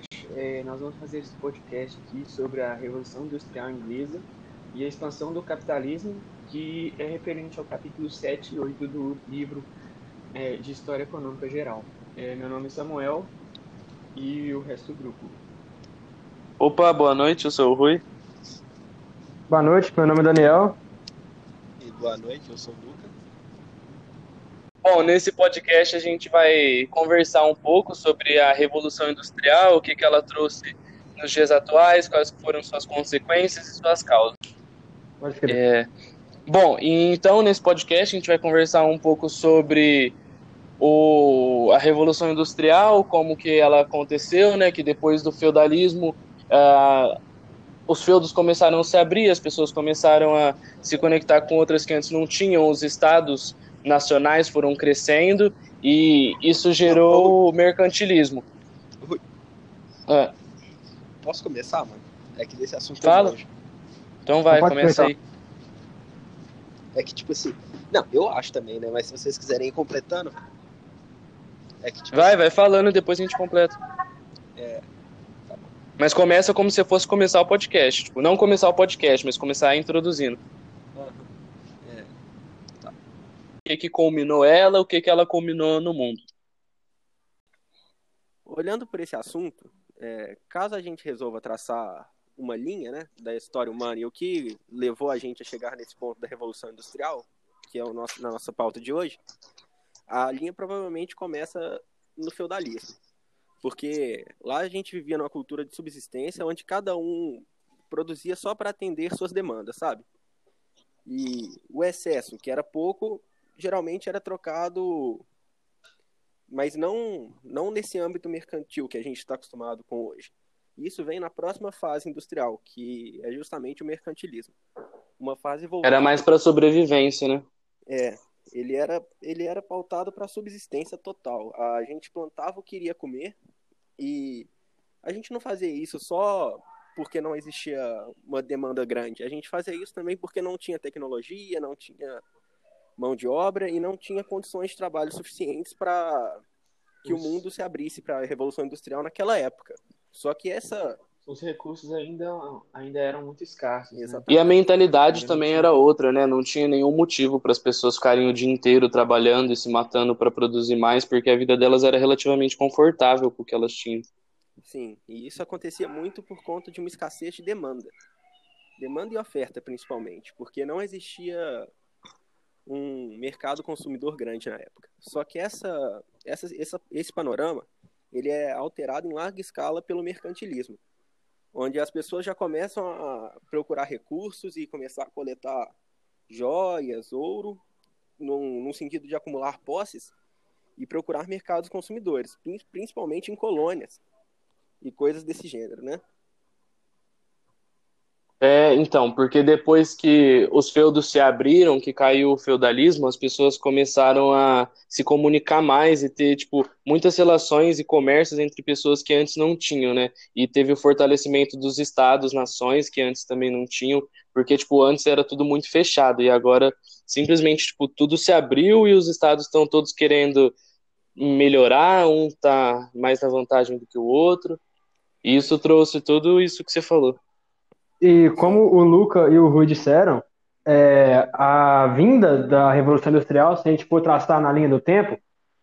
noite. É, nós vamos fazer esse podcast aqui sobre a Revolução Industrial Inglesa e a expansão do capitalismo, que é referente ao capítulo 7 e 8 do livro é, de História Econômica Geral. É, meu nome é Samuel e o resto do grupo. Opa, boa noite, eu sou o Rui. Boa noite, meu nome é Daniel. E boa noite, eu sou o Lucas. Bom, nesse podcast a gente vai conversar um pouco sobre a Revolução Industrial, o que, que ela trouxe nos dias atuais, quais foram suas consequências e suas causas. É, bom, então nesse podcast a gente vai conversar um pouco sobre o, a Revolução Industrial, como que ela aconteceu, né, que depois do feudalismo uh, os feudos começaram a se abrir, as pessoas começaram a se conectar com outras que antes não tinham, os estados nacionais foram crescendo e isso gerou o mercantilismo. Rui. É. Posso começar, mano? É que desse assunto Fala. Então vai, começa aí. É que, tipo assim. Não, eu acho também, né? Mas se vocês quiserem ir completando. É que, tipo, vai, assim, vai falando, depois a gente completa. É. Tá mas começa como se fosse começar o podcast. Tipo, não começar o podcast, mas começar introduzindo. Uhum. É. Tá. O que, que culminou ela, o que, que ela culminou no mundo. Olhando por esse assunto, é, caso a gente resolva traçar uma linha né, da história humana e o que levou a gente a chegar nesse ponto da Revolução Industrial, que é o nosso, na nossa pauta de hoje, a linha provavelmente começa no feudalismo. Porque lá a gente vivia numa cultura de subsistência onde cada um produzia só para atender suas demandas, sabe? E o excesso, que era pouco, geralmente era trocado, mas não, não nesse âmbito mercantil que a gente está acostumado com hoje. Isso vem na próxima fase industrial, que é justamente o mercantilismo. Uma fase voltada... Era mais para sobrevivência, né? É, ele era, ele era pautado para subsistência total. A gente plantava o que iria comer e a gente não fazia isso só porque não existia uma demanda grande. A gente fazia isso também porque não tinha tecnologia, não tinha mão de obra e não tinha condições de trabalho suficientes para que isso. o mundo se abrisse para a revolução industrial naquela época. Só que essa os recursos ainda, ainda eram muito escassos. Né? E a mentalidade também era outra, né? Não tinha nenhum motivo para as pessoas ficarem o dia inteiro trabalhando e se matando para produzir mais, porque a vida delas era relativamente confortável com o que elas tinham. Sim, e isso acontecia muito por conta de uma escassez de demanda. Demanda e oferta, principalmente, porque não existia um mercado consumidor grande na época. Só que essa, essa, essa, esse panorama ele é alterado em larga escala pelo mercantilismo onde as pessoas já começam a procurar recursos e começar a coletar joias, ouro, num, num sentido de acumular posses e procurar mercados consumidores, principalmente em colônias e coisas desse gênero, né? É, então, porque depois que os feudos se abriram, que caiu o feudalismo, as pessoas começaram a se comunicar mais e ter, tipo, muitas relações e comércios entre pessoas que antes não tinham, né? E teve o fortalecimento dos estados, nações, que antes também não tinham, porque, tipo, antes era tudo muito fechado e agora simplesmente, tipo, tudo se abriu e os estados estão todos querendo melhorar, um tá mais na vantagem do que o outro. E isso trouxe tudo isso que você falou. E como o Luca e o Rui disseram, é, a vinda da Revolução Industrial, se a gente for traçar na linha do tempo,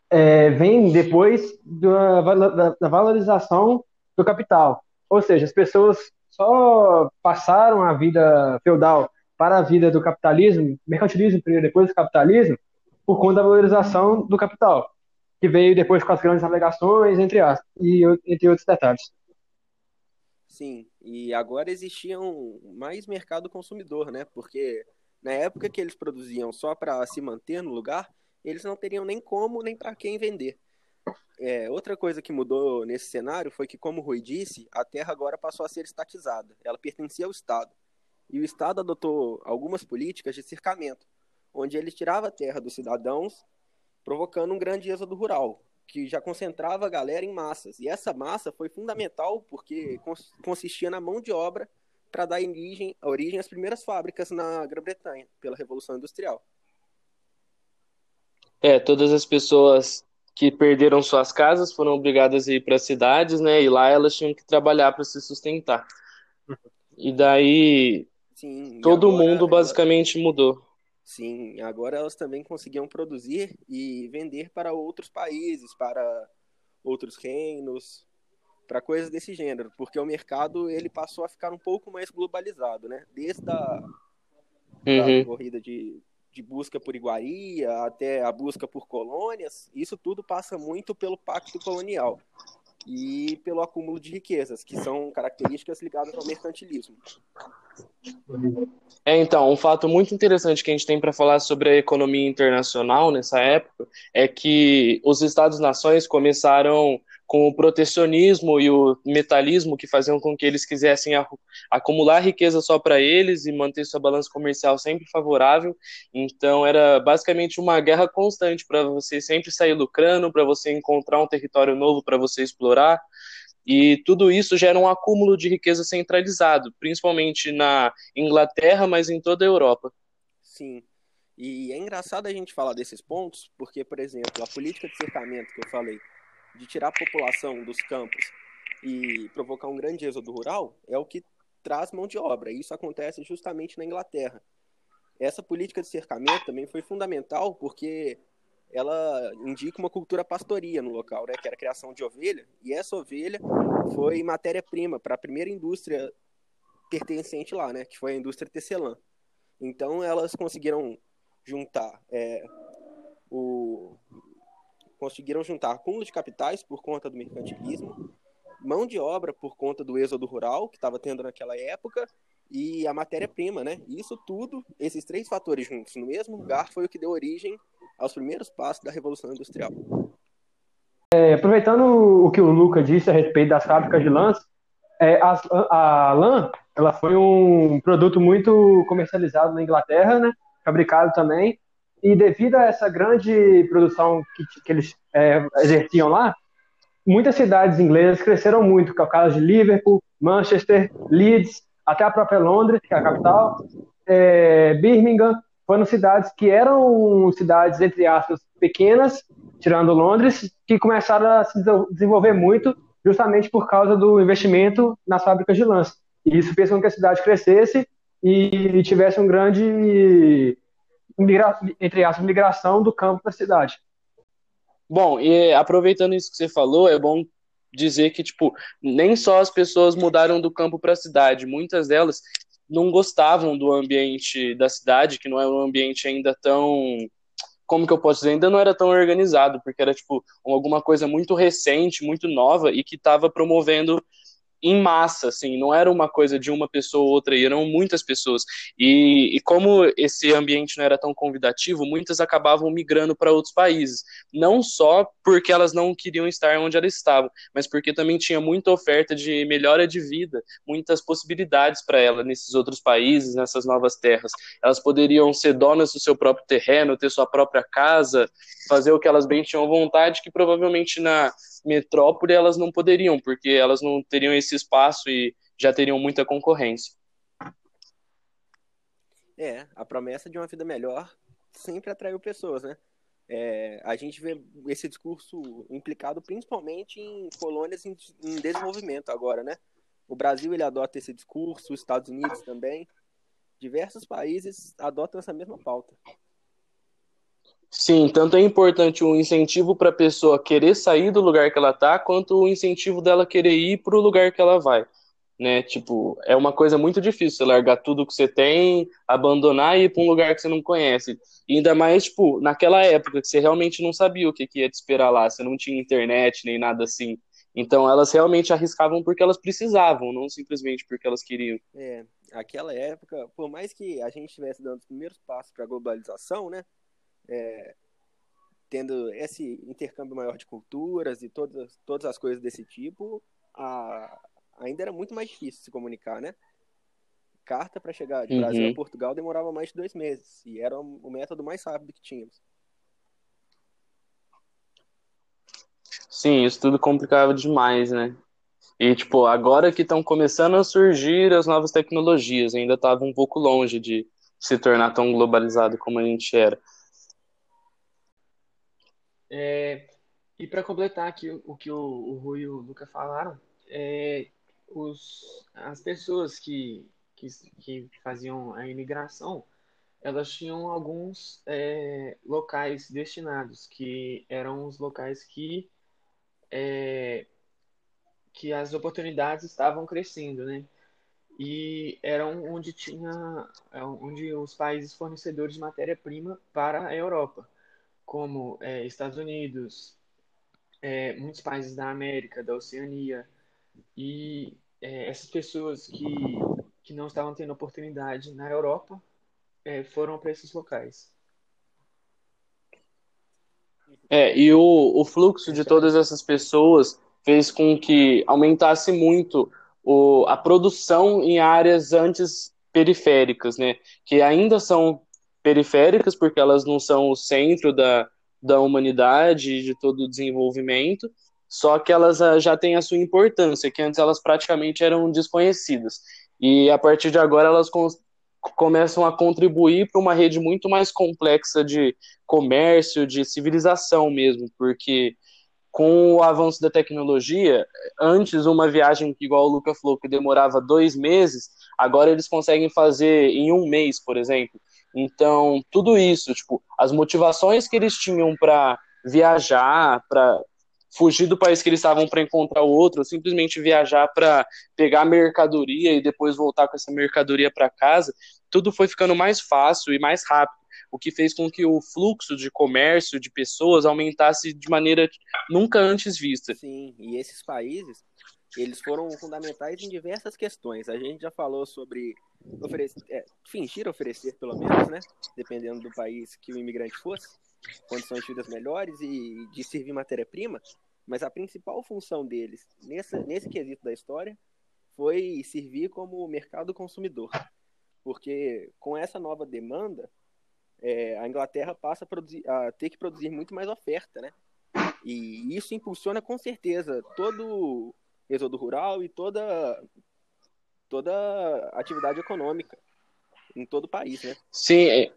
é, vem depois da, da, valorização do capital. Ou seja, as pessoas só passaram a vida feudal para a vida do capitalismo, mercantilismo primeiro, depois do capitalismo, por conta da valorização do capital, que veio depois com as grandes navegações, entre, as, e, entre outros detalhes. Sim, e agora existia um mais mercado consumidor, né? Porque na época que eles produziam só para se manter no lugar, eles não teriam nem como nem para quem vender. É, outra coisa que mudou nesse cenário foi que, como o Rui disse, a terra agora passou a ser estatizada. Ela pertencia ao Estado. E o Estado adotou algumas políticas de cercamento, onde ele tirava a terra dos cidadãos, provocando um grande êxodo rural, que já concentrava a galera em massas. E essa massa foi fundamental porque consistia na mão de obra para dar origem, origem às primeiras fábricas na Grã-Bretanha, pela Revolução Industrial. É, todas as pessoas que perderam suas casas, foram obrigadas a ir para cidades, né? E lá elas tinham que trabalhar para se sustentar. E daí Sim, e todo agora mundo basicamente mudou. Sim, agora elas também conseguiam produzir e vender para outros países, para outros reinos, para coisas desse gênero, porque o mercado ele passou a ficar um pouco mais globalizado, né? Desde a Uhum. corrida de, de busca por iguaria até a busca por colônias, isso tudo passa muito pelo pacto colonial e pelo acúmulo de riquezas, que são características ligadas ao mercantilismo. É, então, um fato muito interessante que a gente tem para falar sobre a economia internacional nessa época é que os Estados-nações começaram com o protecionismo e o metalismo que faziam com que eles quisessem acumular riqueza só para eles e manter sua balança comercial sempre favorável. Então, era basicamente uma guerra constante para você sempre sair lucrando, para você encontrar um território novo para você explorar. E tudo isso gera um acúmulo de riqueza centralizado, principalmente na Inglaterra, mas em toda a Europa. Sim. E é engraçado a gente falar desses pontos, porque, por exemplo, a política de cercamento que eu falei, de tirar a população dos campos e provocar um grande êxodo rural, é o que traz mão de obra. E isso acontece justamente na Inglaterra. Essa política de cercamento também foi fundamental porque ela indica uma cultura pastoria no local, né, que era a criação de ovelha, e essa ovelha foi matéria-prima para a primeira indústria pertencente lá, né, que foi a indústria tecelã. Então elas conseguiram juntar é, o conseguiram juntar acúmulo de capitais por conta do mercantilismo, mão de obra por conta do êxodo rural que estava tendo naquela época e a matéria-prima, né? Isso tudo, esses três fatores juntos no mesmo lugar foi o que deu origem aos primeiros passos da revolução industrial. É, aproveitando o que o Luca disse a respeito das fábricas de lãs, é, as- a, lã ela foi um produto muito comercializado na Inglaterra, né? fabricado também, e devido a essa grande produção que, que eles é, exerciam lá, muitas cidades inglesas cresceram muito, que é o caso de Liverpool, Manchester, Leeds, até a própria Londres, que é a capital, é, Birmingham, foram cidades que eram cidades, entre aspas, pequenas, tirando Londres, que começaram a se desenvolver muito justamente por causa do investimento nas fábricas de lãs. E isso fez com que a cidade crescesse e tivesse um grande, migra- entre aspas, migração do campo para a cidade. Bom, e aproveitando isso que você falou, é bom dizer que, tipo, nem só as pessoas mudaram do campo para a cidade, muitas delas não gostavam do ambiente da cidade, que não é um ambiente ainda tão. Como que eu posso dizer? Ainda não era tão organizado, porque era, tipo, alguma coisa muito recente, muito nova e que estava promovendo em massa, assim, não era uma coisa de uma pessoa ou outra, eram muitas pessoas. E, e como esse ambiente não era tão convidativo, muitas acabavam migrando para outros países. Não só porque elas não queriam estar onde elas estavam, mas porque também tinha muita oferta de melhora de vida, muitas possibilidades para elas nesses outros países, nessas novas terras. Elas poderiam ser donas do seu próprio terreno, ter sua própria casa, fazer o que elas bem tinham vontade, que provavelmente na metrópole elas não poderiam, porque elas não teriam esse espaço e já teriam muita concorrência. É, a promessa de uma vida melhor sempre atraiu pessoas, né? É, a gente vê esse discurso implicado principalmente em colônias em, em desenvolvimento agora, né? O Brasil ele adota esse discurso, os Estados Unidos também. Diversos países adotam essa mesma pauta. Sim, tanto é importante o incentivo para a pessoa querer sair do lugar que ela tá, quanto o incentivo dela querer ir para o lugar que ela vai, né? Tipo, é uma coisa muito difícil você largar tudo que você tem, abandonar e ir para um lugar que você não conhece. E ainda mais, tipo, naquela época que você realmente não sabia o que, que ia te esperar lá, você não tinha internet nem nada assim. Então elas realmente arriscavam porque elas precisavam, não simplesmente porque elas queriam. É, aquela época, por mais que a gente estivesse dando os primeiros passos para a globalização, né? É, tendo esse intercâmbio maior de culturas e todas, todas as coisas desse tipo, a, ainda era muito mais difícil se comunicar, né? Carta para chegar de Brasil Uhum. a Portugal demorava mais de dois meses e era o método mais rápido que tínhamos. Sim, isso tudo complicava demais, né? E, tipo, agora que estão começando a surgir as novas tecnologias, ainda estava um pouco longe de se tornar tão globalizado como a gente era. É, E para completar aqui o que o, o Rui e o Luca falaram, é, os, as pessoas que, que, que faziam a imigração, elas tinham alguns é, locais destinados, que eram os locais que, é, que as oportunidades estavam crescendo, né? E eram onde tinha, é, onde os países fornecedores de matéria-prima para a Europa, como é, Estados Unidos, é, muitos países da América, da Oceania, e é, essas pessoas que, que não estavam tendo oportunidade na Europa é, foram para esses locais. É, e o, o fluxo de todas essas pessoas fez com que aumentasse muito o, a produção em áreas antes periféricas, né? Que ainda são periféricas porque elas não são o centro da, da humanidade, de todo o desenvolvimento, só que elas ah, já têm a sua importância, que antes elas praticamente eram desconhecidas. E a partir de agora elas começam a contribuir para uma rede muito mais complexa de comércio, de civilização mesmo, porque com o avanço da tecnologia, antes uma viagem igual o Luca falou, que demorava dois meses, agora eles conseguem fazer em um mês, por exemplo. Então, tudo isso, tipo, as motivações que eles tinham para viajar, para fugir do país que eles estavam para encontrar outro, ou simplesmente viajar para pegar mercadoria e depois voltar com essa mercadoria para casa, tudo foi ficando mais fácil e mais rápido, o que fez com que o fluxo de comércio de pessoas aumentasse de maneira nunca antes vista. Sim, e esses países, eles foram fundamentais em diversas questões. A gente já falou sobre oferecer, é, fingir oferecer, pelo menos, né? Dependendo do país que o imigrante fosse, condições de vida melhores e de servir matéria-prima. Mas a principal função deles, nesse, nesse quesito da história, foi servir como mercado consumidor. Porque com essa nova demanda, é, a Inglaterra passa a, produzir, a ter que produzir muito mais oferta, né? E isso impulsiona com certeza todo êxodo rural e toda toda atividade econômica em todo o país, né? Sim,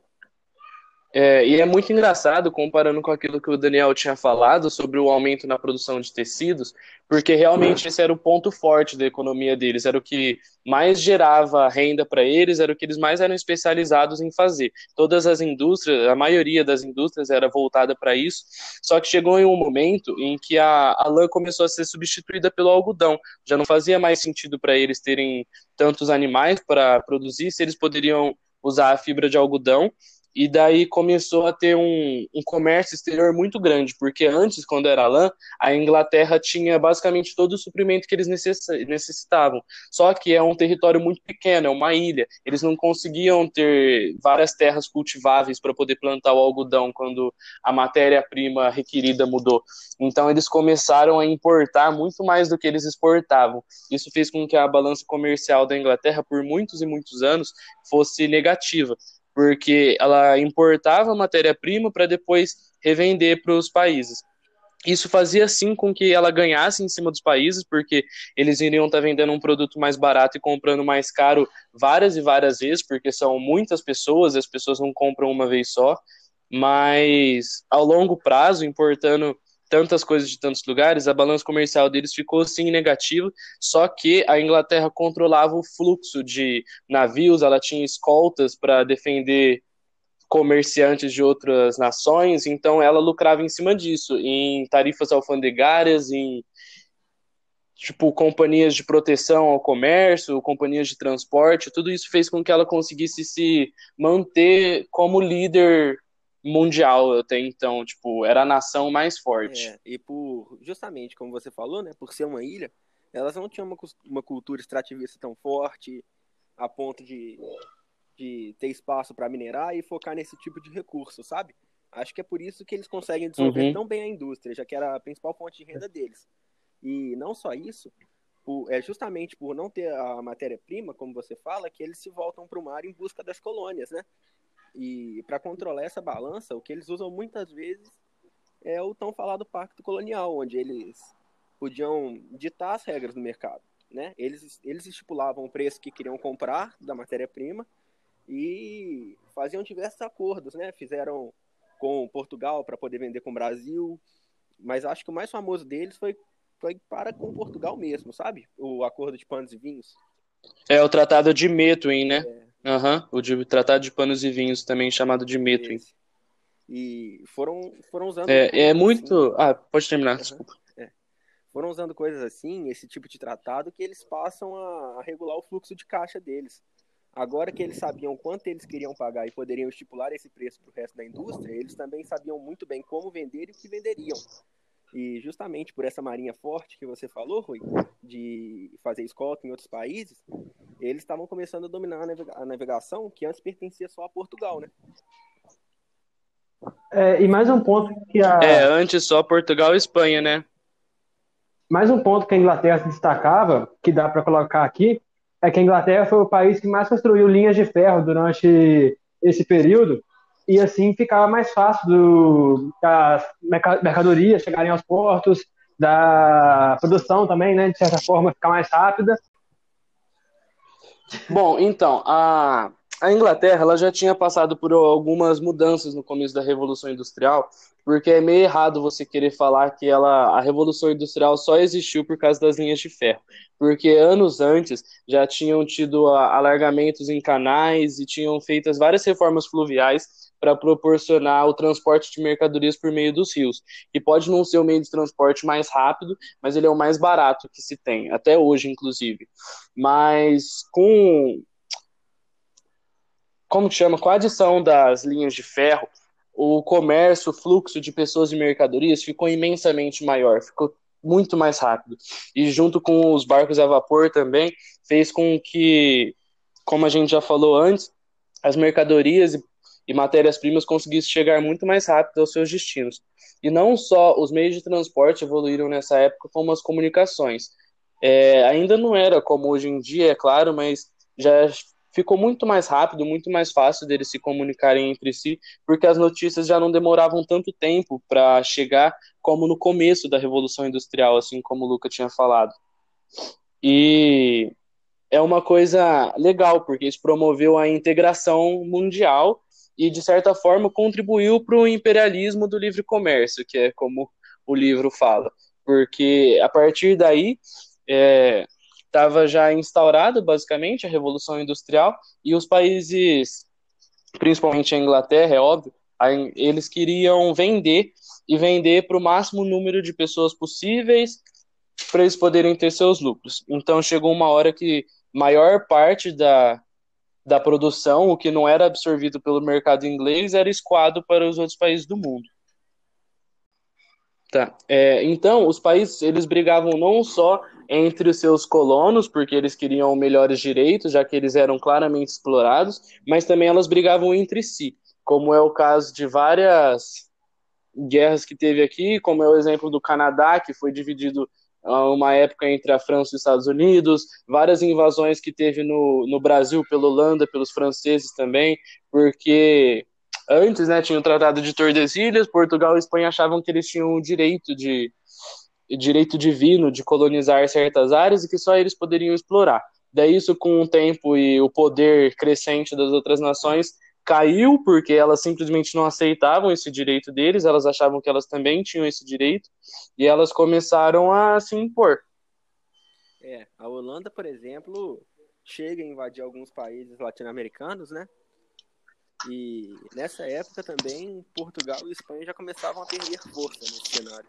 é, e é muito engraçado comparando com aquilo que o Daniel tinha falado sobre o aumento na produção de tecidos, porque realmente esse era o ponto forte da economia deles, era o que mais gerava renda para eles, era o que eles mais eram especializados em fazer. Todas as indústrias, a maioria das indústrias era voltada para isso, só que chegou em um momento em que a, a lã começou a ser substituída pelo algodão. Já não fazia mais sentido para eles terem tantos animais para produzir, se eles poderiam usar a fibra de algodão e daí começou a ter um, um, comércio exterior muito grande, porque antes, quando era lã, a Inglaterra tinha basicamente todo o suprimento que eles necessitavam. Só que é um território muito pequeno, é uma ilha. Eles não conseguiam ter várias terras cultiváveis para poder plantar o algodão quando a matéria-prima requerida mudou. Então eles começaram a importar muito mais do que eles exportavam. Isso fez com que a balança comercial da Inglaterra, por muitos e muitos anos, fosse negativa porque ela importava matéria-prima para depois revender para os países. Isso fazia sim com que ela ganhasse em cima dos países, porque eles iriam estar tá vendendo um produto mais barato e comprando mais caro várias e várias vezes, porque são muitas pessoas, as pessoas não compram uma vez só. Mas ao longo prazo, importando tantas coisas de tantos lugares, a balança comercial deles ficou sim negativa, só que a Inglaterra controlava o fluxo de navios, ela tinha escoltas para defender comerciantes de outras nações, então ela lucrava em cima disso, em tarifas alfandegárias, em tipo companhias de proteção ao comércio, companhias de transporte, tudo isso fez com que ela conseguisse se manter como líder mundial até então, tipo, era a nação mais forte. É, e por, justamente como você falou, né, por ser uma ilha, elas não tinham uma, uma cultura extrativista tão forte a ponto de, de ter espaço para minerar e focar nesse tipo de recurso, sabe? Acho que é por isso que eles conseguem desenvolver uhum. tão bem a indústria, já que era a principal fonte de renda deles. E não só isso, por, é justamente por não ter a matéria-prima, como você fala, que eles se voltam para o mar em busca das colônias, né? E para controlar essa balança, o que eles usam muitas vezes é o tão falado pacto colonial, onde eles podiam ditar as regras do mercado. Né? Eles, eles estipulavam o preço que queriam comprar da matéria-prima e faziam diversos acordos. Né? Fizeram com Portugal para poder vender com o Brasil, mas acho que o mais famoso deles foi, foi para com Portugal mesmo, sabe? O acordo de panos e vinhos. É o Tratado de Methuen, né? É. Uhum, o de, Tratado de Panos e Vinhos, também chamado de. Esse. E foram, foram usando. É, é muito. Assim. Ah, pode terminar, uhum. desculpa. É. Foram usando coisas assim, esse tipo de tratado, que eles passam a, a regular o fluxo de caixa deles. Agora que eles sabiam quanto eles queriam pagar e poderiam estipular esse preço para o resto da indústria, eles também sabiam muito bem como vender e o que venderiam. E justamente por essa marinha forte que você falou, Rui, de fazer escolta em outros países, eles estavam começando a dominar a navegação que antes pertencia só a Portugal, né? É, e mais um ponto que a. É, antes só Portugal e Espanha, né? Mais um ponto que a Inglaterra se destacava, que dá para colocar aqui, é que a Inglaterra foi o país que mais construiu linhas de ferro durante esse período, e assim ficava mais fácil do, das mercadorias chegarem aos portos, da produção também, né, de certa forma, ficar mais rápida. Bom, então, a, a Inglaterra ela já tinha passado por algumas mudanças no começo da Revolução Industrial, porque é meio errado você querer falar que ela, a Revolução Industrial só existiu por causa das linhas de ferro, porque anos antes já tinham tido alargamentos em canais e tinham feitas várias reformas fluviais para proporcionar o transporte de mercadorias por meio dos rios. E pode não ser o meio de transporte mais rápido, mas ele é o mais barato que se tem, até hoje, inclusive. Mas com como que chama, com a adição das linhas de ferro, o comércio, o fluxo de pessoas e mercadorias ficou imensamente maior, ficou muito mais rápido. E junto com os barcos a vapor também, fez com que, como a gente já falou antes, as mercadorias e matérias-primas conseguissem chegar muito mais rápido aos seus destinos. E não só os meios de transporte evoluíram nessa época, como as comunicações. É, ainda não era como hoje em dia, é claro, mas já ficou muito mais rápido, muito mais fácil deles se comunicarem entre si, porque as notícias já não demoravam tanto tempo para chegar como no começo da Revolução Industrial, assim como o Luca tinha falado. E é uma coisa legal, porque isso promoveu a integração mundial e, de certa forma, contribuiu para o imperialismo do livre comércio, que é como o livro fala. Porque a partir daí, é, estava já instaurado basicamente a revolução industrial e os países, principalmente a Inglaterra, é óbvio, eles queriam vender e vender para o máximo número de pessoas possíveis para eles poderem ter seus lucros. Então chegou uma hora que maior parte da, da produção, o que não era absorvido pelo mercado inglês, era escoado para os outros países do mundo. Tá. É, então, os países eles brigavam não só entre os seus colonos, porque eles queriam melhores direitos, já que eles eram claramente explorados, mas também elas brigavam entre si, como é o caso de várias guerras que teve aqui, como é o exemplo do Canadá, que foi dividido uma época entre a França e os Estados Unidos, várias invasões que teve no, no Brasil pela Holanda, pelos franceses também, porque antes, né, tinha o Tratado de Tordesilhas, Portugal e Espanha achavam que eles tinham o direito de direito divino de colonizar certas áreas e que só eles poderiam explorar. Daí isso com o tempo e o poder crescente das outras nações caiu porque elas simplesmente não aceitavam esse direito deles, elas achavam que elas também tinham esse direito e elas começaram a se impor. É, a Holanda, por exemplo, chega a invadir alguns países latino-americanos, né? E nessa época também Portugal e Espanha já começavam a perder força nesse cenário.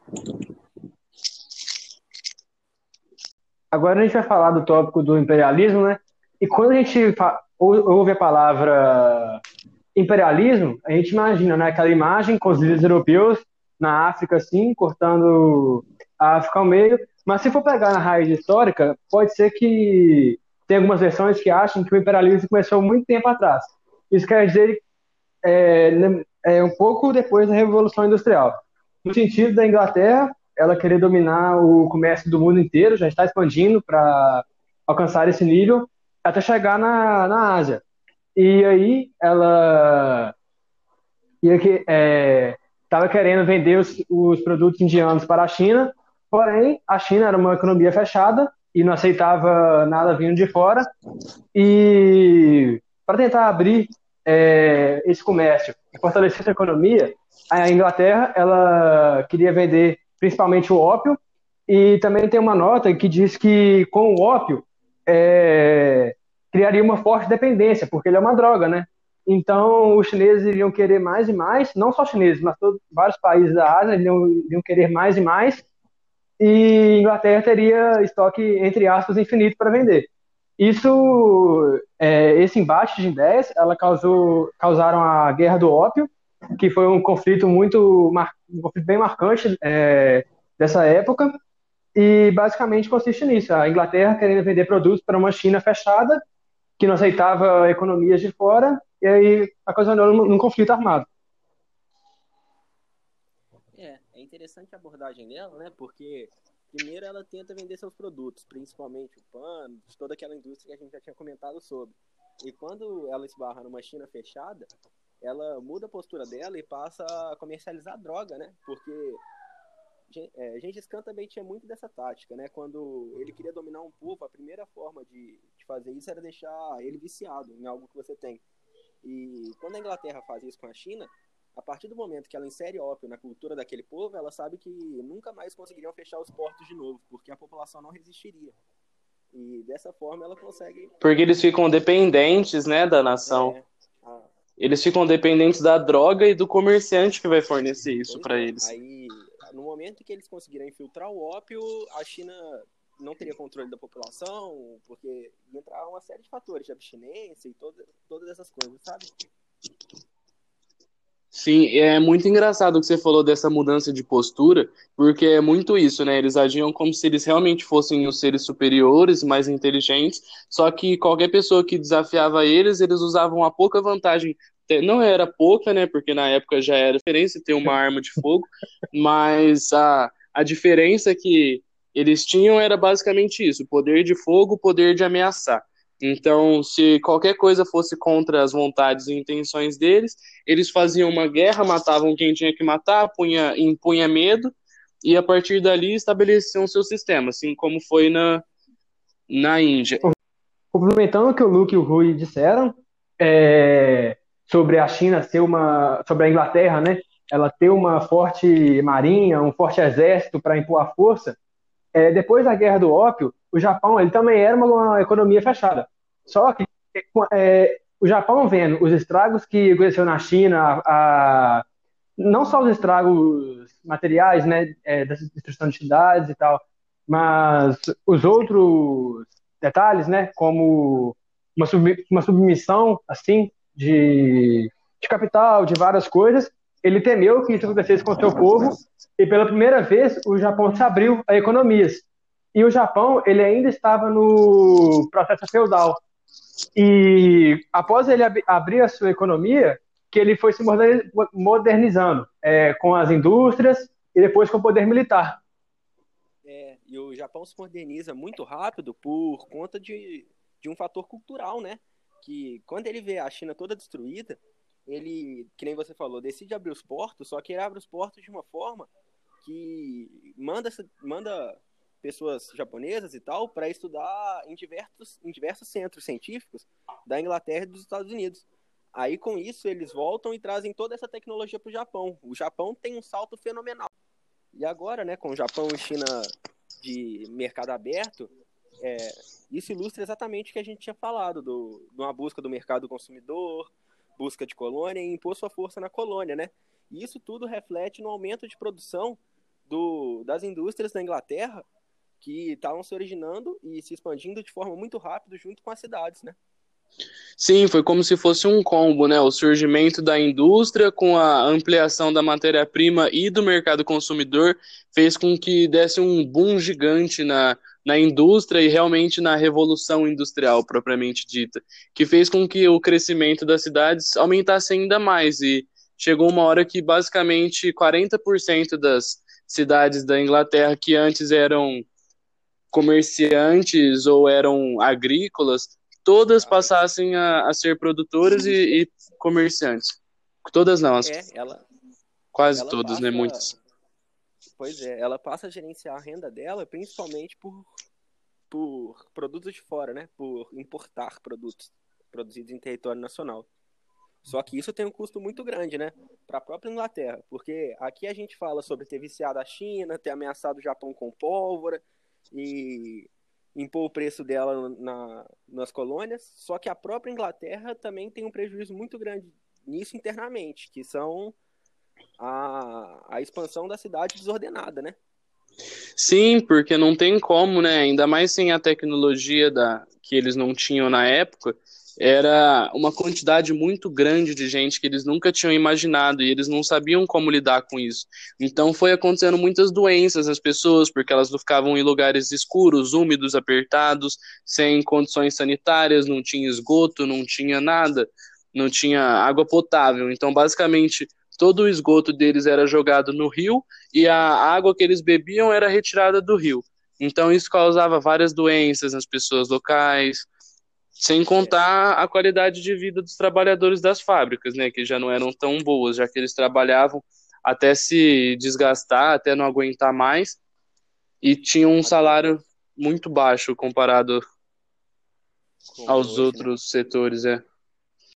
Agora a gente vai falar do tópico do imperialismo, né? E quando a gente ouve a palavra imperialismo, a gente imagina né, aquela imagem com os líderes europeus na África, assim, cortando a África ao meio. Mas se for pegar na raiz histórica, pode ser que tem algumas versões que acham que o imperialismo começou muito tempo atrás. Isso quer dizer é, é um pouco depois da Revolução Industrial. No sentido da Inglaterra, ela querer dominar o comércio do mundo inteiro, já está expandindo para alcançar esse nível, até chegar na, na Ásia. E aí ela estava é, querendo vender os, os produtos indianos para a China, porém a China era uma economia fechada e não aceitava nada vindo de fora. E para tentar abrir é, esse comércio e fortalecer a economia, a Inglaterra ela queria vender principalmente o ópio, e também tem uma nota que diz que com o ópio é, criaria uma forte dependência, porque ele é uma droga, né? Então, os chineses iriam querer mais e mais, não só chineses, mas todos, vários países da Ásia iriam, iriam querer mais e mais, e Inglaterra teria estoque, entre aspas, infinito para vender. Isso, é, esse embate de ideias, ela causou, causaram a Guerra do Ópio, que foi um conflito muito, um conflito bem marcante é, dessa época, e basicamente consiste nisso, a Inglaterra querendo vender produtos para uma China fechada, que não aceitava economias de fora, e aí ocasionou num, num conflito armado. É, é interessante a abordagem dela, né? Porque primeiro ela tenta vender seus produtos, principalmente o pano, toda aquela indústria que a gente já tinha comentado sobre. E quando ela esbarra numa China fechada, ela muda a postura dela e passa a comercializar droga, né? Porque é, Gengis Khan também tinha muito dessa tática, né? Quando ele queria dominar um povo, a primeira forma de, de fazer isso era deixar ele viciado em algo que você tem. E quando a Inglaterra faz isso com a China, a partir do momento que ela insere ópio na cultura daquele povo, ela sabe que nunca mais conseguiriam fechar os portos de novo, porque a população não resistiria. E dessa forma ela consegue. Porque eles ficam dependentes, né, da nação. É. Eles ficam dependentes da droga e do comerciante que vai fornecer isso para é. eles. Aí, no momento que eles conseguiram infiltrar o ópio, a China não teria controle da população, porque entrar uma série de fatores de abstinência e toda, todas essas coisas, sabe? Sim, é muito engraçado o que você falou dessa mudança de postura, porque é muito isso, né? Eles agiam como se eles realmente fossem os seres superiores, mais inteligentes, só que qualquer pessoa que desafiava eles, eles usavam a pouca vantagem. Não era pouca, né? Porque na época já era diferença ter uma arma de fogo, mas a, a diferença que eles tinham era basicamente isso: poder de fogo, poder de ameaçar. Então, se qualquer coisa fosse contra as vontades e intenções deles, eles faziam uma guerra, matavam quem tinha que matar, punha, impunha medo, e a partir dali estabeleciam seu sistema, assim como foi na, na Índia. Complementando o que o Luke e o Rui disseram, é, sobre a China ser uma. sobre a Inglaterra, né? Ela ter uma forte marinha, um forte exército para impor a força. É, depois da guerra do ópio, o Japão ele também era uma, uma economia fechada. Só que é, o Japão vendo os estragos que aconteceu na China, a, não só os estragos materiais, né, é, da destruição de cidades e tal, mas os outros detalhes, né, como uma, sub, uma submissão assim de, de capital, de várias coisas, ele temeu que isso acontecesse com o seu povo e pela primeira vez o Japão se abriu a economias. E o Japão, ele ainda estava no processo feudal. E após ele ab abrir a sua economia, que ele foi se modernizando é, com as indústrias e depois com o poder militar. É, e o Japão se moderniza muito rápido por conta de, de um fator cultural, né? Que quando ele vê a China toda destruída, ele, que nem você falou, decide abrir os portos, só que ele abre os portos de uma forma que manda, manda pessoas japonesas e tal para estudar em diversos, em diversos centros científicos da Inglaterra e dos Estados Unidos. Aí com isso eles voltam e trazem toda essa tecnologia para o Japão. O Japão tem um salto fenomenal. E agora, né, com o Japão e China de mercado aberto, é, isso ilustra exatamente o que a gente tinha falado, do, de uma busca do mercado consumidor, busca de colônia e impor sua força na colônia, né? E isso tudo reflete no aumento de produção do, das indústrias da Inglaterra que estavam se originando e se expandindo de forma muito rápida junto com as cidades, né? Sim, foi como se fosse um combo, né? O surgimento da indústria com a ampliação da matéria-prima e do mercado consumidor fez com que desse um boom gigante na, na indústria e realmente na revolução industrial propriamente dita, que fez com que o crescimento das cidades aumentasse ainda mais e chegou uma hora que basicamente 40% das cidades da Inglaterra que antes eram comerciantes ou eram agrícolas, todas passassem a, a ser produtoras e, e, comerciantes. Todas não, as, é, ela, quase ela todas, né? passa, né? Muitas. Pois é, ela passa a gerenciar a renda dela principalmente por, por produtos de fora, né? Por importar produtos produzidos em território nacional. Só que isso tem um custo muito grande, né? Para a própria Inglaterra. Porque aqui a gente fala sobre ter viciado a China, ter ameaçado o Japão com pólvora e impor o preço dela na, nas colônias. Só que a própria Inglaterra também tem um prejuízo muito grande nisso internamente, que são a, a expansão da cidade desordenada, né? Sim, porque não tem como, né? Ainda mais sem a tecnologia da, que eles não tinham na época, era uma quantidade muito grande de gente que eles nunca tinham imaginado e eles não sabiam como lidar com isso. Então foi acontecendo muitas doenças nas pessoas, porque elas ficavam em lugares escuros, úmidos, apertados, sem condições sanitárias, não tinha esgoto, não tinha nada, não tinha água potável. Então, basicamente, todo o esgoto deles era jogado no rio e a água que eles bebiam era retirada do rio. Então isso causava várias doenças nas pessoas locais, sem contar a qualidade de vida dos trabalhadores das fábricas, né, que já não eram tão boas, já que eles trabalhavam até se desgastar, até não aguentar mais, e tinham um salário muito baixo comparado aos né? outros setores, é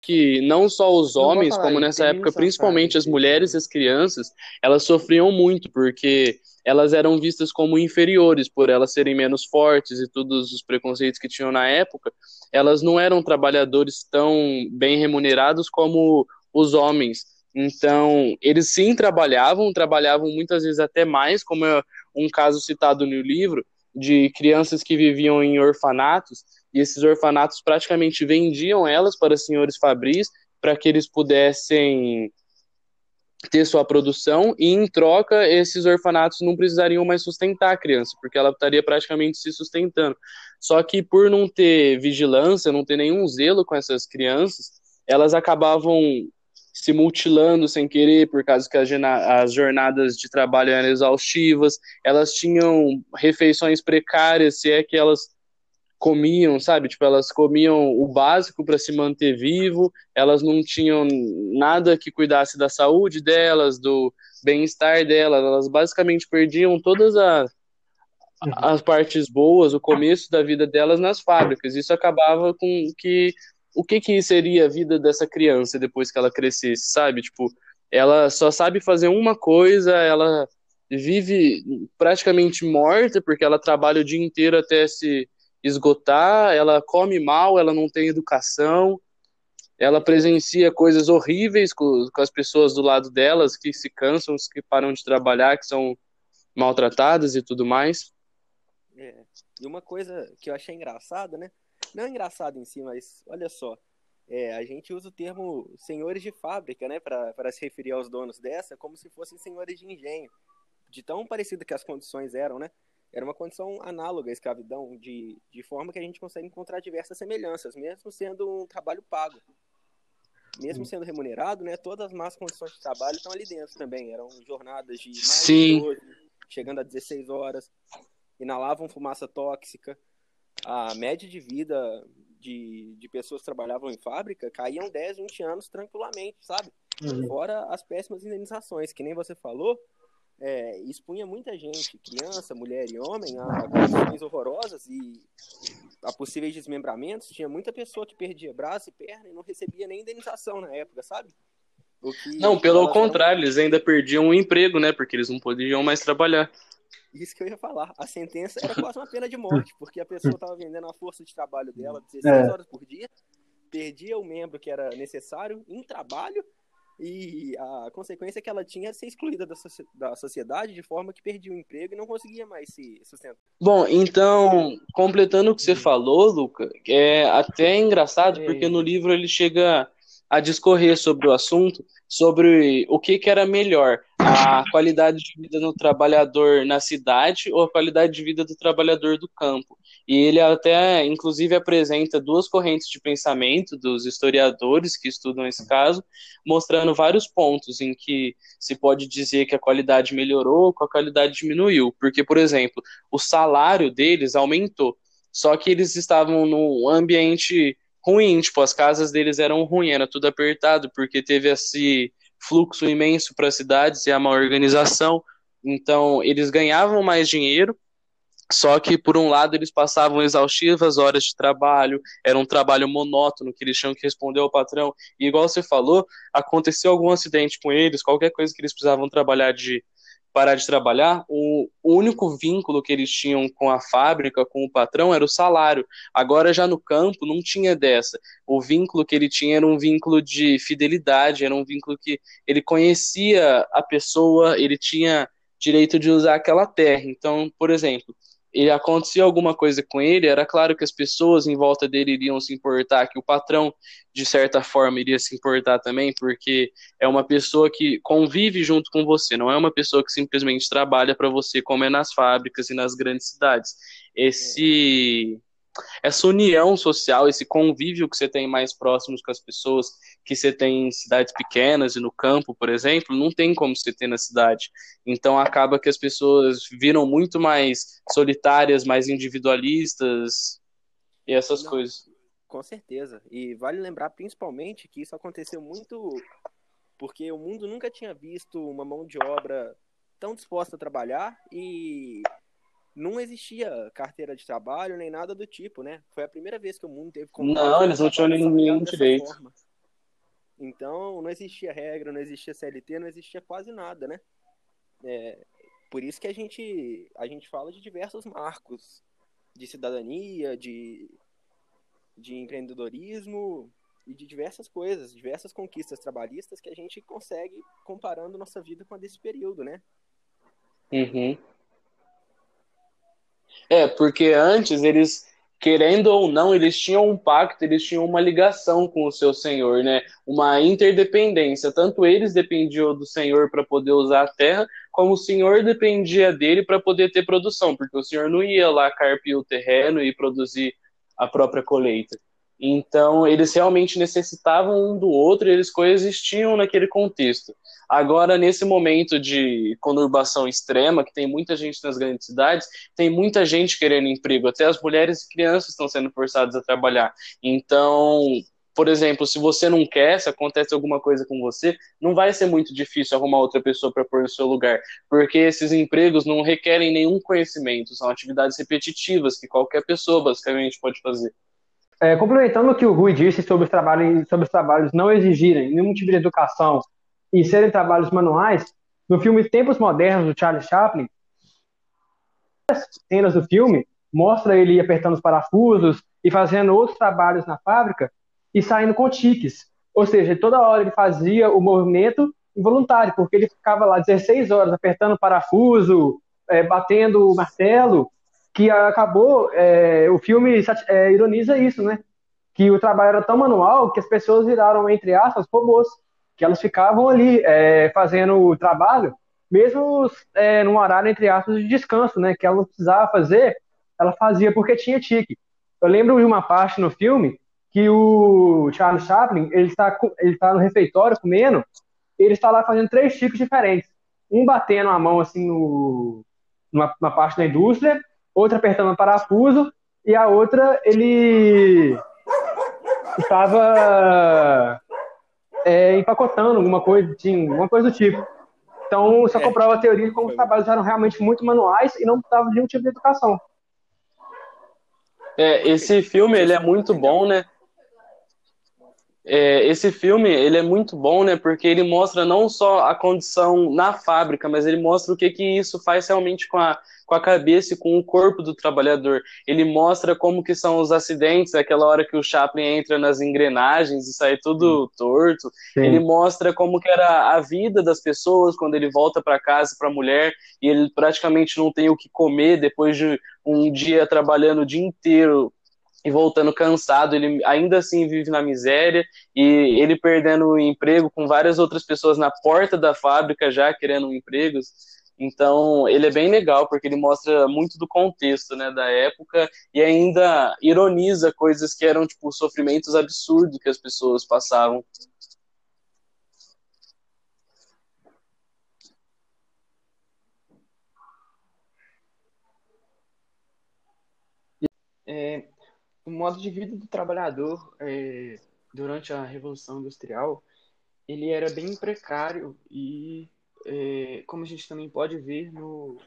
que não só os homens, como nessa época, principalmente as mulheres e as crianças, elas sofriam muito, porque elas eram vistas como inferiores por elas serem menos fortes e todos os preconceitos que tinham na época. Elas não eram trabalhadores tão bem remunerados como os homens. Então, eles sim trabalhavam, trabalhavam muitas vezes até mais, como é um caso citado no livro, de crianças que viviam em orfanatos e esses orfanatos praticamente vendiam elas para senhores fabris para que eles pudessem ter sua produção e em troca esses orfanatos não precisariam mais sustentar a criança, porque ela estaria praticamente se sustentando. Só que por não ter vigilância, não ter nenhum zelo com essas crianças, elas acabavam se mutilando sem querer por causa que as jornadas de trabalho eram exaustivas, elas tinham refeições precárias, se é que elas comiam, sabe? Tipo, elas comiam o básico para se manter vivo, elas não tinham nada que cuidasse da saúde delas, do bem-estar delas, elas basicamente perdiam todas as, uhum. as partes boas, o começo da vida delas nas fábricas. Isso acabava com que o que que seria a vida dessa criança depois que ela crescesse, sabe? Tipo, ela só sabe fazer uma coisa, ela vive praticamente morta porque ela trabalha o dia inteiro até se esgotar, ela come mal, ela não tem educação, ela presencia coisas horríveis com, com as pessoas do lado delas, que se cansam, que param de trabalhar, que são maltratadas e tudo mais. É. E uma coisa que eu achei engraçada, né? Não é engraçado em si, mas olha só. É, a gente usa o termo senhores de fábrica, né, para se referir aos donos dessa, como se fossem senhores de engenho. De tão parecido que as condições eram, né? Era uma condição análoga à escravidão, de, de forma que a gente consegue encontrar diversas semelhanças, mesmo sendo um trabalho pago. Mesmo sendo remunerado, né, todas as más condições de trabalho estão ali dentro também. Eram jornadas de mais Sim. de 12, chegando a 16 horas, inalavam fumaça tóxica. A média de vida de, de pessoas que trabalhavam em fábrica caíam 10, 20 anos tranquilamente, sabe? Uhum. Fora as péssimas indenizações, que nem você falou, é, expunha muita gente, criança, mulher e homem, a condições horrorosas e a possíveis desmembramentos. Tinha muita pessoa que perdia braço e perna e não recebia nem indenização na época, sabe? não, pelo contrário, eles ainda perdiam o emprego, né? Porque eles não podiam mais trabalhar. Isso que eu ia falar. A sentença era quase uma pena de morte, porque a pessoa estava vendendo a força de trabalho dela 16 é. horas por dia, perdia o membro que era necessário em trabalho e a consequência é que ela tinha ser excluída da, da sociedade de forma que perdia o emprego e não conseguia mais se sustentar. Bom, então, completando o que você falou, Luca, é até engraçado porque no livro ele chega a discorrer sobre o assunto, sobre o que, que era melhor, a qualidade de vida do trabalhador na cidade ou a qualidade de vida do trabalhador do campo. E ele até, inclusive, apresenta duas correntes de pensamento dos historiadores que estudam esse caso, mostrando vários pontos em que se pode dizer que a qualidade melhorou, que a qualidade diminuiu. Porque, por exemplo, o salário deles aumentou, só que eles estavam num ambiente ruim, tipo, as casas deles eram ruins, era tudo apertado, porque teve esse fluxo imenso para as cidades e a má organização. Então, eles ganhavam mais dinheiro, Só que, por um lado, eles passavam exaustivas horas de trabalho, era um trabalho monótono, que eles tinham que responder ao patrão. E, igual você falou, aconteceu algum acidente com eles, qualquer coisa que eles precisavam trabalhar de parar de trabalhar, o único vínculo que eles tinham com a fábrica, com o patrão, era o salário. Agora, já no campo, não tinha dessa. O vínculo que ele tinha era um vínculo de fidelidade, era um vínculo que ele conhecia a pessoa, ele tinha direito de usar aquela terra. Então, por exemplo, e acontecia alguma coisa com ele, era claro que as pessoas em volta dele iriam se importar, que o patrão, de certa forma, iria se importar também, porque é uma pessoa que convive junto com você, não é uma pessoa que simplesmente trabalha para você, como é nas fábricas e nas grandes cidades. Esse essa união social, esse convívio que você tem mais próximos com as pessoas, que você tem em cidades pequenas e no campo, por exemplo, não tem como você ter na cidade. Então acaba que as pessoas viram muito mais solitárias, mais individualistas e essas não, coisas. Com certeza. E vale lembrar principalmente que isso aconteceu muito porque o mundo nunca tinha visto uma mão de obra tão disposta a trabalhar e não existia carteira de trabalho nem nada do tipo, né? Foi a primeira vez que o mundo teve Não, eles não tinham nenhum direito. Forma. Então, não existia regra, não existia CLT, não existia quase nada, né? É, por isso que a gente, a gente fala de diversos marcos de cidadania, de, de empreendedorismo e de diversas coisas, diversas conquistas trabalhistas que a gente consegue comparando nossa vida com a desse período, né? Uhum. É, porque antes eles, querendo ou não, eles tinham um pacto, eles tinham uma ligação com o seu senhor, né? Uma interdependência. Tanto eles dependiam do senhor para poder usar a terra, como o senhor dependia dele para poder ter produção, porque o senhor não ia lá carpir o terreno e produzir a própria colheita. Então, eles realmente necessitavam um do outro eles coexistiam naquele contexto. Agora, nesse momento de conurbação extrema, que tem muita gente nas grandes cidades, tem muita gente querendo emprego, até as mulheres e crianças estão sendo forçadas a trabalhar. Então, por exemplo, se você não quer, se acontece alguma coisa com você, não vai ser muito difícil arrumar outra pessoa para pôr no seu lugar, porque esses empregos não requerem nenhum conhecimento, são atividades repetitivas que qualquer pessoa basicamente pode fazer. É, complementando o que o Rui disse sobre os sobre os trabalhos não exigirem nenhum tipo de educação e serem trabalhos manuais, no filme Tempos Modernos, do Charlie Chaplin, as cenas do filme mostra ele apertando os parafusos e fazendo outros trabalhos na fábrica e saindo com tiques. Ou seja, toda hora ele fazia o movimento involuntário, porque ele ficava lá 16 horas apertando o parafuso, é, batendo o martelo, que acabou, é, o filme é, ironiza isso, né? Que o trabalho era tão manual que as pessoas viraram, entre aspas, robôs que elas ficavam ali é, fazendo o trabalho, mesmo é, num horário, entre aspas, de descanso, né? Que ela precisava fazer, ela fazia porque tinha tique. Eu lembro de uma parte no filme que o Charles Chaplin, ele está ele tá no refeitório comendo, ele está lá fazendo três tiques diferentes. Um batendo a mão assim no, numa, numa parte da indústria, outra apertando o parafuso, e a outra ele estava é, empacotando alguma coisa, assim, alguma coisa do tipo. Então, isso é. comprova a teoria de como os trabalhos eram realmente muito manuais e não precisavam de nenhum tipo de educação. É, esse filme, ele é muito bom, né? É, esse filme, ele é muito bom, né? Porque ele mostra não só a condição na fábrica, mas ele mostra o que, que isso faz realmente com a com a cabeça e com o corpo do trabalhador. Ele mostra como que são os acidentes, aquela hora que o Chaplin entra nas engrenagens e sai tudo torto. Sim. Ele mostra como que era a vida das pessoas quando ele volta para casa para a mulher e ele praticamente não tem o que comer depois de um dia trabalhando o dia inteiro e voltando cansado, ele ainda assim vive na miséria e ele perdendo o emprego com várias outras pessoas na porta da fábrica já querendo um emprego. Então, ele é bem legal porque ele mostra muito do contexto, né, da época e ainda ironiza coisas que eram tipo sofrimentos absurdos que as pessoas passavam. É, o modo de vida do trabalhador é, durante a Revolução Industrial ele era bem precário e é, como a gente também pode ver no,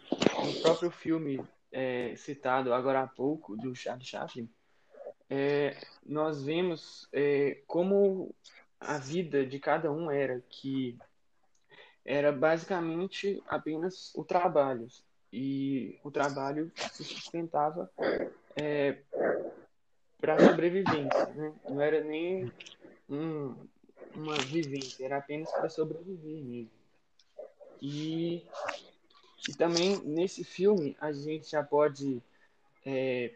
no próprio filme é, citado agora há pouco, do Charles Chaplin, é, nós vemos como a vida de cada um era, que era basicamente apenas o trabalho. E o trabalho se sustentava para sobrevivência, né? Não era nem um, uma vivência, era apenas para sobreviver mesmo. E, e também nesse filme a gente já pode é,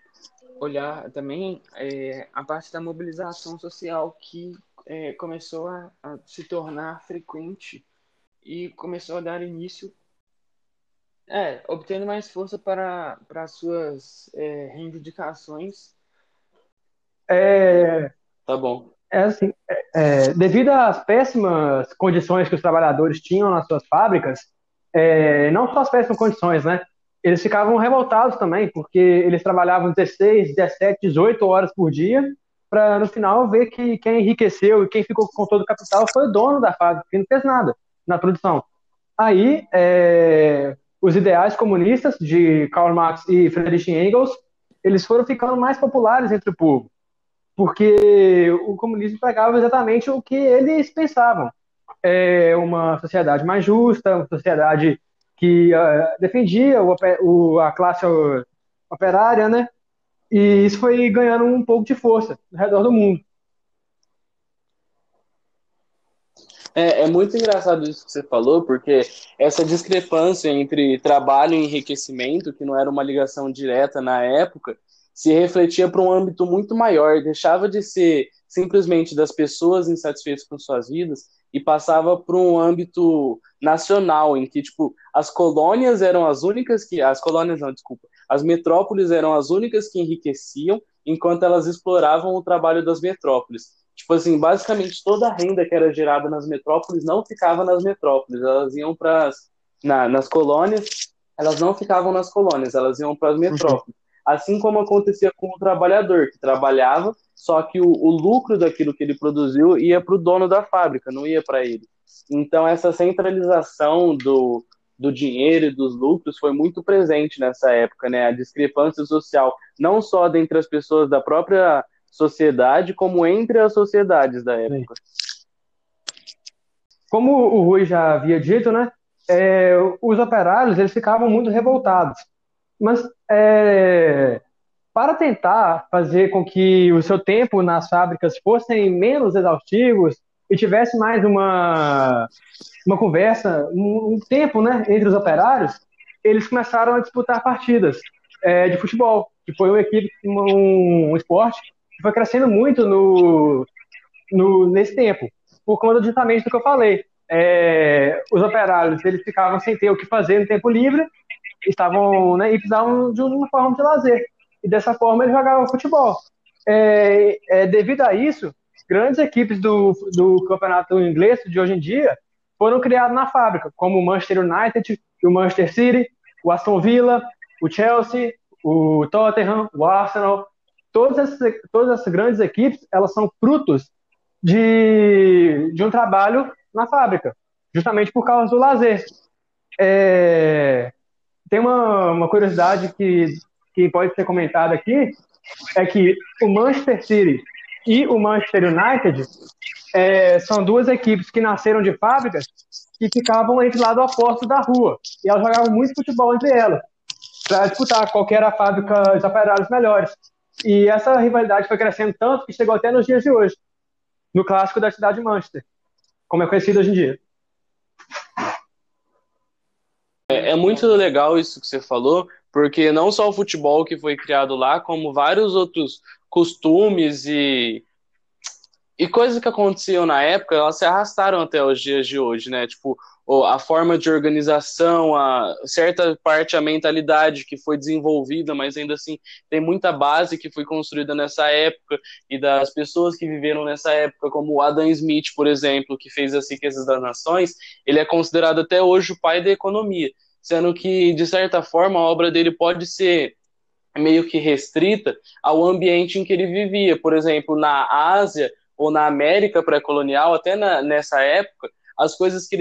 olhar também é, a parte da mobilização social que é, começou a, a, se tornar frequente e começou a dar início, é, obtendo mais força para, para suas é, reivindicações. É, tá bom. É assim, é, é, devido às péssimas condições que os trabalhadores tinham nas suas fábricas, é, não só as péssimas condições, né? Eles ficavam revoltados também, porque eles trabalhavam 16, 17, 18 horas por dia, para no final ver que quem enriqueceu e quem ficou com todo o capital foi o dono da fábrica, que não fez nada na produção. Aí, é, os ideais comunistas de Karl Marx e Friedrich Engels, eles foram ficando mais populares entre o povo, porque o comunismo pregava exatamente o que eles pensavam. É uma sociedade mais justa, uma sociedade que uh, defendia o, o, a classe operária, né? E isso foi ganhando um pouco de força ao redor do mundo. É, é, muito engraçado isso que você falou, porque essa discrepância entre trabalho e enriquecimento, que não era uma ligação direta na época, se refletia para um âmbito muito maior, deixava de ser simplesmente das pessoas insatisfeitas com suas vidas e passava para um âmbito nacional, em que tipo as colônias eram as únicas que as colônias não, desculpa, as metrópoles eram as únicas que enriqueciam, enquanto elas exploravam o trabalho das metrópoles. Tipo assim, basicamente toda a renda que era gerada nas metrópoles não ficava nas metrópoles, elas iam para na, nas colônias, elas não ficavam nas colônias, elas iam para as uhum. metrópoles. Assim como acontecia com o trabalhador, que trabalhava, só que o, o lucro daquilo que ele produziu ia para o dono da fábrica, não ia para ele. Então, essa centralização do, do dinheiro e dos lucros foi muito presente nessa época, né? A discrepância social, não só dentre as pessoas da própria sociedade, como entre as sociedades da época. Como o Rui já havia dito, né? É, os operários eles ficavam muito revoltados. Mas é, para tentar fazer com que o seu tempo nas fábricas fossem menos exaustivos e tivesse mais uma, uma conversa, um, um tempo né, entre os operários, eles começaram a disputar partidas é, de futebol, que foi uma equipe, um, um esporte que foi crescendo muito no, no, nesse tempo, por conta justamente do que eu falei. É, os operários eles ficavam sem ter o que fazer no tempo livre, estavam né, e precisavam de uma forma de lazer e dessa forma ele jogava futebol. É, é, devido a isso, grandes equipes do, do campeonato inglês de hoje em dia foram criadas na fábrica, como o Manchester United, o Manchester City, o Aston Villa, o Chelsea, o Tottenham, o Arsenal. Todas essas, todas essas grandes equipes, elas são frutos de, de um trabalho na fábrica, justamente por causa do lazer. É, tem uma, uma curiosidade que que pode ser comentado aqui é que o Manchester City e o Manchester United é, são duas equipes que nasceram de fábricas que ficavam entre lado oposto da rua. E elas jogavam muito futebol entre elas, para disputar qual era a fábrica de operários melhores. E essa rivalidade foi crescendo tanto que chegou até nos dias de hoje, no clássico da cidade de Manchester, como é conhecido hoje em dia. É, é muito legal isso que você falou, porque não só o futebol que foi criado lá, como vários outros costumes e, e coisas que aconteciam na época, elas se arrastaram até os dias de hoje, né? Tipo, a forma de organização, a certa parte a mentalidade que foi desenvolvida, mas ainda assim tem muita base que foi construída nessa época e das pessoas que viveram nessa época, como Adam Smith, por exemplo, que fez as riquezas das nações, ele é considerado até hoje o pai da economia sendo que, de certa forma, a obra dele pode ser meio que restrita ao ambiente em que ele vivia. Por exemplo, na Ásia ou na América pré-colonial, até na, nessa época, as coisas que,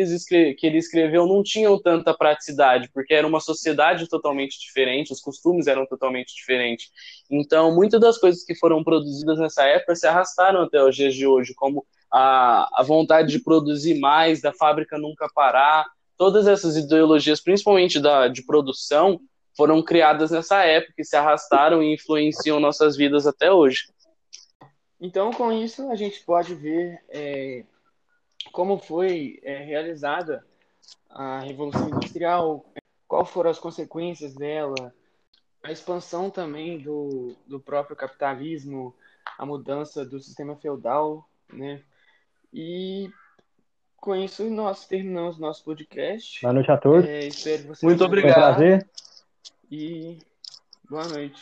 que ele escreveu não tinham tanta praticidade, porque era uma sociedade totalmente diferente, os costumes eram totalmente diferentes. Então, muitas das coisas que foram produzidas nessa época se arrastaram até os dias de hoje, como a, a vontade de produzir mais, da fábrica nunca parar, todas essas ideologias, principalmente da, de produção, foram criadas nessa época e se arrastaram e influenciam nossas vidas até hoje. Então, com isso, a gente pode ver é, como foi é, realizada a Revolução Industrial, quais foram as consequências dela, a expansão também do, do próprio capitalismo, a mudança do sistema feudal, né? E com isso nós terminamos nosso podcast. Boa noite a todos. É, espero vocês Muito obrigado. Foi um prazer. E boa noite.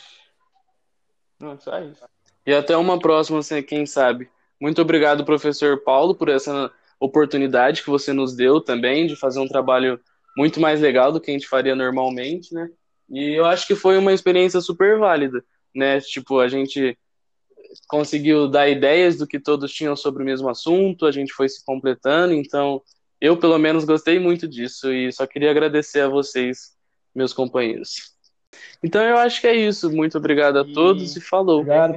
Não, só isso. E até uma próxima, quem sabe. Muito obrigado, professor Paulo, por essa oportunidade que você nos deu também de fazer um trabalho muito mais legal do que a gente faria normalmente, né? E eu acho que foi uma experiência super válida, né? Tipo, a gente conseguiu dar ideias do que todos tinham sobre o mesmo assunto, a gente foi se completando, então eu pelo menos gostei muito disso e só queria agradecer a vocês, meus companheiros. Então eu acho que é isso. Muito obrigado a todos e falou. Obrigado,